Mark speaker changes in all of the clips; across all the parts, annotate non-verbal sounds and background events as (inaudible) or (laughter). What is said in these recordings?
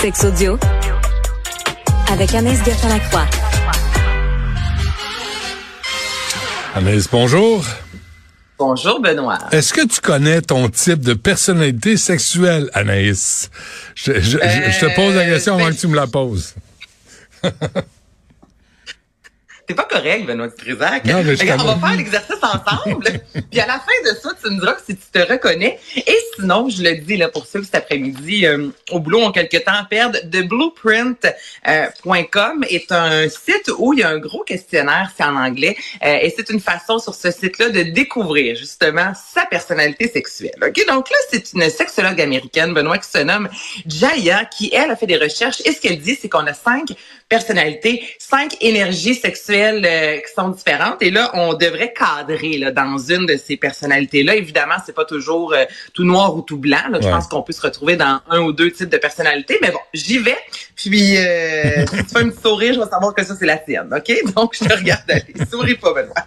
Speaker 1: Sex audio avec Anaïs Gertin-Lacroix.
Speaker 2: Anaïs, bonjour.
Speaker 3: Bonjour Benoît.
Speaker 2: Est-ce que tu connais ton type de personnalité sexuelle, Anaïs? Je, je- je- je te pose la question avant
Speaker 3: ben-
Speaker 2: que tu me la poses. (laughs)
Speaker 3: T'es pas correct, Benoît.
Speaker 2: Non, mais
Speaker 3: Regarde, on va faire l'exercice ensemble. (laughs) puis à la fin de ça, tu me diras si tu te reconnais. Et sinon, je le dis là pour ceux qui cet après-midi euh, au boulot ont quelque temps à perdre, theblueprint.com est un site où il y a un gros questionnaire, c'est en anglais, euh, et c'est une façon sur ce site-là de découvrir justement sa personnalité sexuelle. Ok, donc là, c'est une sexologue américaine, Benoît, qui se nomme Jaya, qui elle a fait des recherches et ce qu'elle dit, c'est qu'on a cinq personnalités, cinq énergies sexuelles euh, qui sont différentes. Et là, on devrait cadrer là, dans une de ces personnalités-là. Évidemment, c'est pas toujours euh, tout noir ou tout blanc. là. Je pense qu'on peut se retrouver dans un ou deux types de personnalités. Mais bon, j'y vais. Puis, euh, (laughs) si tu fais un petit sourire, je vais savoir que ça, c'est la tienne. OK? Donc, je te regarde aller. (laughs) Souris pas, Benoît.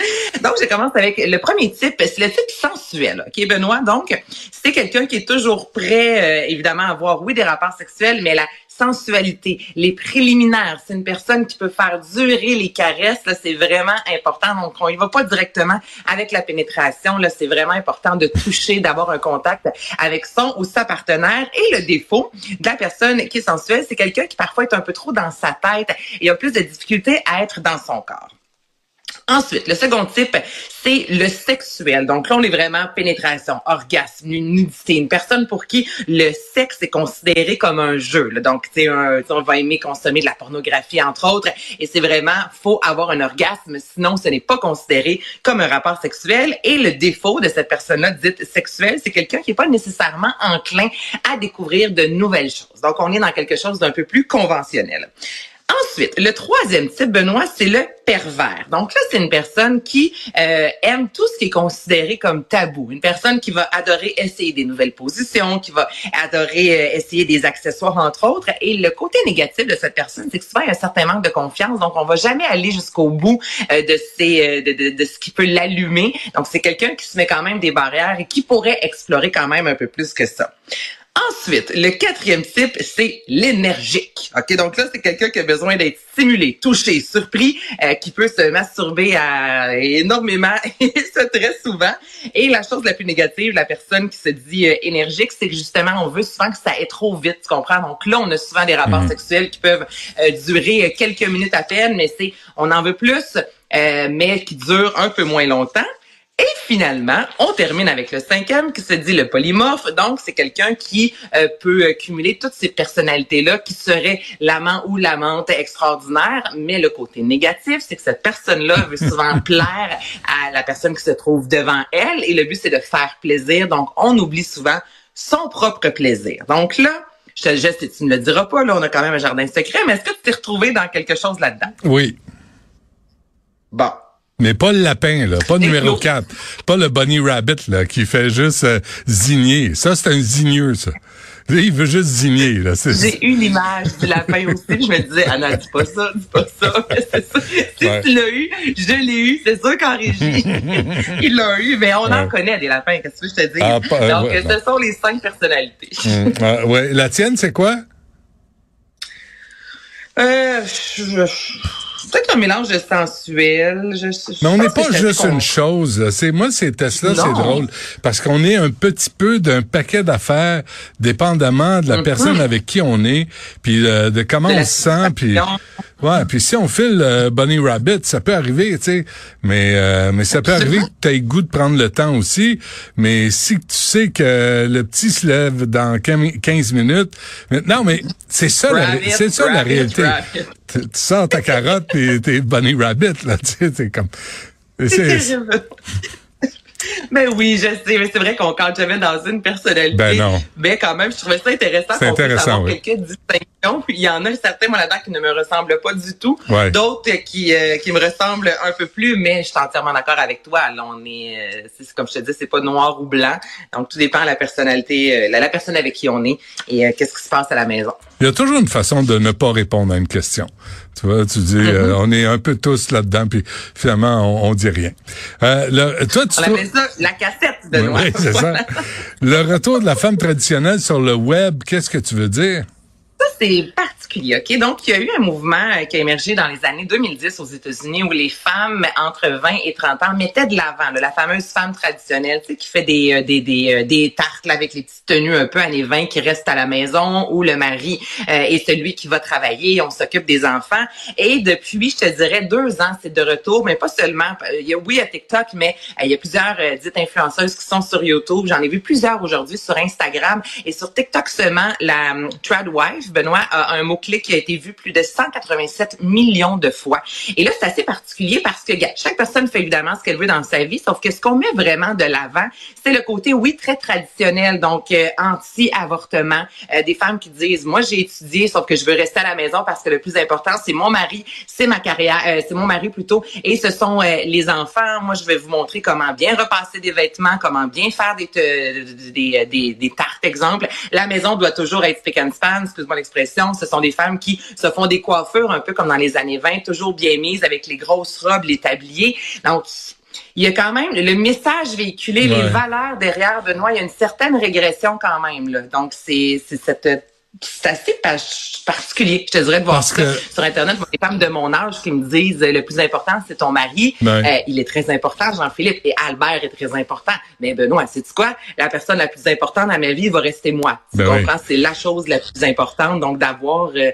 Speaker 3: (laughs) Donc, je commence avec le premier type, c'est le type sensuel. OK, Benoît? Donc, c'est quelqu'un qui est toujours prêt, euh, évidemment, à avoir, oui, des rapports sexuels, mais la sensualité, les préliminaires. C'est une personne qui peut faire durer les caresses. Là, c'est vraiment important. Donc, on y va pas directement avec la pénétration. Là, c'est vraiment important de toucher, d'avoir un contact avec son ou sa partenaire. Et le défaut de la personne qui est sensuelle, c'est quelqu'un qui parfois est un peu trop dans sa tête et a plus de difficultés à être dans son corps. Ensuite, le second type, c'est le sexuel. Donc là, on est vraiment pénétration, orgasme, nudité. Une personne pour qui le sexe est considéré comme un jeu. là. Donc, tu on va aimer consommer de la pornographie, entre autres. Et c'est vraiment, faut avoir un orgasme, sinon ce n'est pas considéré comme un rapport sexuel. Et le défaut de cette personne-là dite sexuelle, c'est quelqu'un qui n'est pas nécessairement enclin à découvrir de nouvelles choses. Donc, on est dans quelque chose d'un peu plus conventionnel. Ensuite, le troisième type, Benoît, c'est le pervers. Donc là, c'est une personne qui euh, aime tout ce qui est considéré comme tabou. Une personne qui va adorer essayer des nouvelles positions, qui va adorer euh, essayer des accessoires, entre autres. Et le côté négatif de cette personne, c'est que souvent, il y a un certain manque de confiance. Donc, on va jamais aller jusqu'au bout euh, de, euh, de, de, de ce qui peut l'allumer. Donc, c'est quelqu'un qui se met quand même des barrières et qui pourrait explorer quand même un peu plus que ça. Ensuite, le quatrième type, c'est l'énergique. Ok, donc là, c'est quelqu'un qui a besoin d'être stimulé, touché, surpris, euh, qui peut se masturber à énormément (laughs) et ça très souvent. Et la chose la plus négative, la personne qui se dit euh, énergique, c'est que justement, on veut souvent que ça aille trop vite, tu comprends? Donc là, on a souvent des rapports sexuels qui peuvent euh, durer euh, quelques minutes à peine, mais c'est, on en veut plus, euh, mais qui durent un peu moins longtemps. Finalement, on termine avec le cinquième qui se dit le polymorphe. Donc, c'est quelqu'un qui euh, peut cumuler toutes ces personnalités-là qui serait l'amant ou l'amante extraordinaire. Mais le côté négatif, c'est que cette personne-là veut (laughs) souvent plaire à la personne qui se trouve devant elle. Et le but, c'est de faire plaisir. Donc, on oublie souvent son propre plaisir. Donc là, je te le geste et tu ne le diras pas. Là, on a quand même un jardin secret. Mais est-ce que tu t'es retrouvé dans quelque chose là-dedans?
Speaker 2: Oui.
Speaker 3: Bon.
Speaker 2: Mais pas le lapin, là, pas le numéro
Speaker 3: l'autre.
Speaker 2: 4. Pas le bunny rabbit, là, qui fait juste euh, zigner. Ça, c'est un zigneux, ça. Il veut juste zigner, là.
Speaker 3: J'ai eu l'image du lapin aussi. Je me disais, Anna, dis pas ça, dis pas ça. (laughs) Mais c'est ça. Si
Speaker 2: Ouais.
Speaker 3: tu l'as eu, je l'ai eu. C'est sûr qu'en régie, (laughs) il l'a eu. Mais on en connaît des lapins, qu'est-ce que je te dis?
Speaker 2: Ah, euh,
Speaker 3: Donc,
Speaker 2: ouais,
Speaker 3: ce sont les cinq personnalités.
Speaker 2: Hum, ah, ouais. La tienne, c'est quoi?
Speaker 3: Euh, je- peut-être un mélange de sensuel. Je, je
Speaker 2: Mais on n'est pas juste une chose. là. C'est moi ces tests-là, c'est drôle parce qu'on est un petit peu d'un paquet d'affaires, dépendamment de la personne avec qui on est, puis euh, de comment
Speaker 3: De
Speaker 2: on se sent, puis. Ouais, puis si on file euh, Bunny Rabbit, ça peut arriver, tu sais, mais euh, mais ça peut arriver que tu aies goût de prendre le temps aussi, mais si tu sais que le petit se lève dans 15 minutes, mais- non, mais c'est ça, c'est ça la réalité. Tu, tu sors ta carotte puis t'es Bunny Rabbit là, tu sais, c'est comme.
Speaker 3: C'est. Mais oui, je sais, mais c'est vrai qu'on quand jamais dans une personnalité.
Speaker 2: Ben non.
Speaker 3: Mais quand même, je trouvais ça intéressant
Speaker 2: C'est
Speaker 3: qu'on puisse
Speaker 2: intéressant,
Speaker 3: avoir
Speaker 2: oui.
Speaker 3: quelques distinctions. Puis il y en a certains, moi, là-dedans, qui ne me ressemblent pas du tout.
Speaker 2: Ouais.
Speaker 3: D'autres qui, euh, qui me ressemblent un peu plus, mais je suis entièrement d'accord avec toi. Là, on est, euh, c'est comme je te dis, c'est pas noir ou blanc. Donc, tout dépend de la personnalité, euh, la, la personne avec qui on est et euh, qu'est-ce qui se passe à la maison.
Speaker 2: Il y a toujours une façon de ne pas répondre à une question. Tu vois, tu dis,
Speaker 3: Mm-hmm.
Speaker 2: euh, on est un peu tous là-dedans, puis finalement, on, on dit rien. Euh, le- toi, tu
Speaker 3: On
Speaker 2: trouves-
Speaker 3: appelle ça la cassette de
Speaker 2: oui, c'est ça. (laughs) Le retour de la femme traditionnelle sur le web, qu'est-ce que tu veux dire?
Speaker 3: C'est particulier, OK? Donc, il y a eu un mouvement euh, qui a émergé dans les années 2010 aux États-Unis où les femmes entre 20 et 30 ans mettaient de l'avant la fameuse femme traditionnelle, tu sais, qui fait des, euh, des, des, euh, des tartes là, avec les petites tenues un peu années 20 qui reste à la maison où le mari est celui qui va travailler, on s'occupe des enfants. Et depuis, je te dirais, deux ans, c'est de retour, mais pas seulement. Il y a, oui, à TikTok, mais il y a plusieurs dites influenceuses qui sont sur YouTube. J'en ai vu plusieurs aujourd'hui sur Instagram et sur TikTok seulement. La Tradwife, Benoît, a un mot-clé qui a été vu plus de 187 millions de fois. Et là, c'est assez particulier parce que chaque personne fait évidemment ce qu'elle veut dans sa vie, sauf que ce qu'on met vraiment de l'avant, c'est le côté, oui, très traditionnel, donc euh, anti-avortement. Euh, des femmes qui disent, moi, j'ai étudié, sauf que je veux rester à la maison parce que le plus important, c'est mon mari, c'est ma carrière, euh, c'est mon mari plutôt, et ce sont les enfants. Moi, je vais vous montrer comment bien repasser des vêtements, comment bien faire des, tartes, exemple. La maison doit toujours être spick and span, excuse-moi l'expression. Ce sont des femmes qui se font des coiffures un peu comme dans les années 20, toujours bien mises avec les grosses robes, les tabliers. Donc, il y a quand même le message véhiculé, les valeurs derrière Benoît, il y a une certaine régression quand même. Là. Donc, c'est cette c'est assez particulier, je te dirais, de voir ça sur Internet. Les femmes de mon âge qui me disent le plus important, c'est ton mari. Euh, il est très important, Jean-Philippe, et Albert est très important. Mais Benoît, sais-tu quoi? La personne la plus importante dans ma vie va rester moi. Tu ben comprends? C'est la chose la plus importante. Donc, d'avoir euh,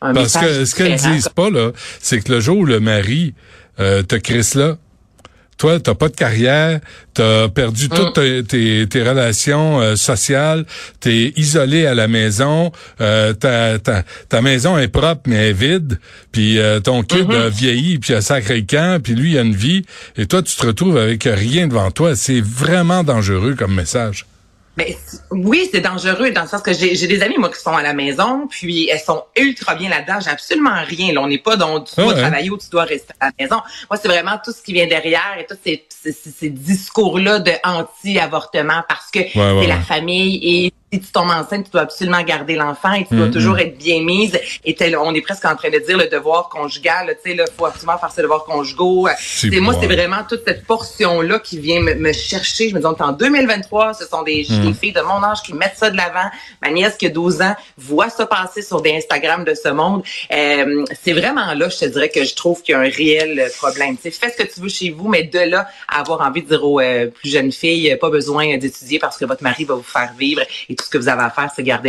Speaker 3: un
Speaker 2: Parce que ce qu'elles disent pas, là, c'est que le jour où le mari euh, te crisse là, toi, t'as pas de carrière, t'as perdu mm. toutes tes, tes, relations euh, sociales, t'es isolé à la maison, euh, ta, ta, ta, maison est propre mais elle est vide, puis euh, ton kid mm-hmm. a vieilli, puis a sacré camp, puis lui il a une vie, et toi tu te retrouves avec rien devant toi. C'est vraiment dangereux comme message.
Speaker 3: Ben, oui, c'est dangereux dans le sens que j'ai des amis, moi, qui sont à la maison, puis elles sont ultra bien là-dedans. J'ai absolument rien. Là, on n'est pas dans tu dois travailler ou tu dois rester à la maison. Moi, c'est vraiment tout ce qui vient derrière et tous ces, ces, discours-là de anti-avortement parce que c'est la famille et si tu tombes enceinte, tu dois absolument garder l'enfant et tu dois mm-hmm. toujours être bien mise. Et on est presque en train de dire le devoir conjugal. Tu sais, il faut absolument faire ce devoir conjugaux. C'est moi, c'est vraiment toute cette portion-là qui vient me, chercher. Je me dis, en 2023, ce sont des, mm. filles de mon âge qui mettent ça de l'avant. Ma nièce qui a 12 ans voit ça passer sur des Instagram de ce monde. Euh, c'est vraiment là, je te dirais que je trouve qu'il y a un réel problème. Tu sais, fais ce que tu veux chez vous, mais de là à avoir envie de dire aux euh, plus jeunes filles, pas besoin d'étudier parce que votre mari va vous faire vivre. Et ce que vous avez à faire, c'est garder la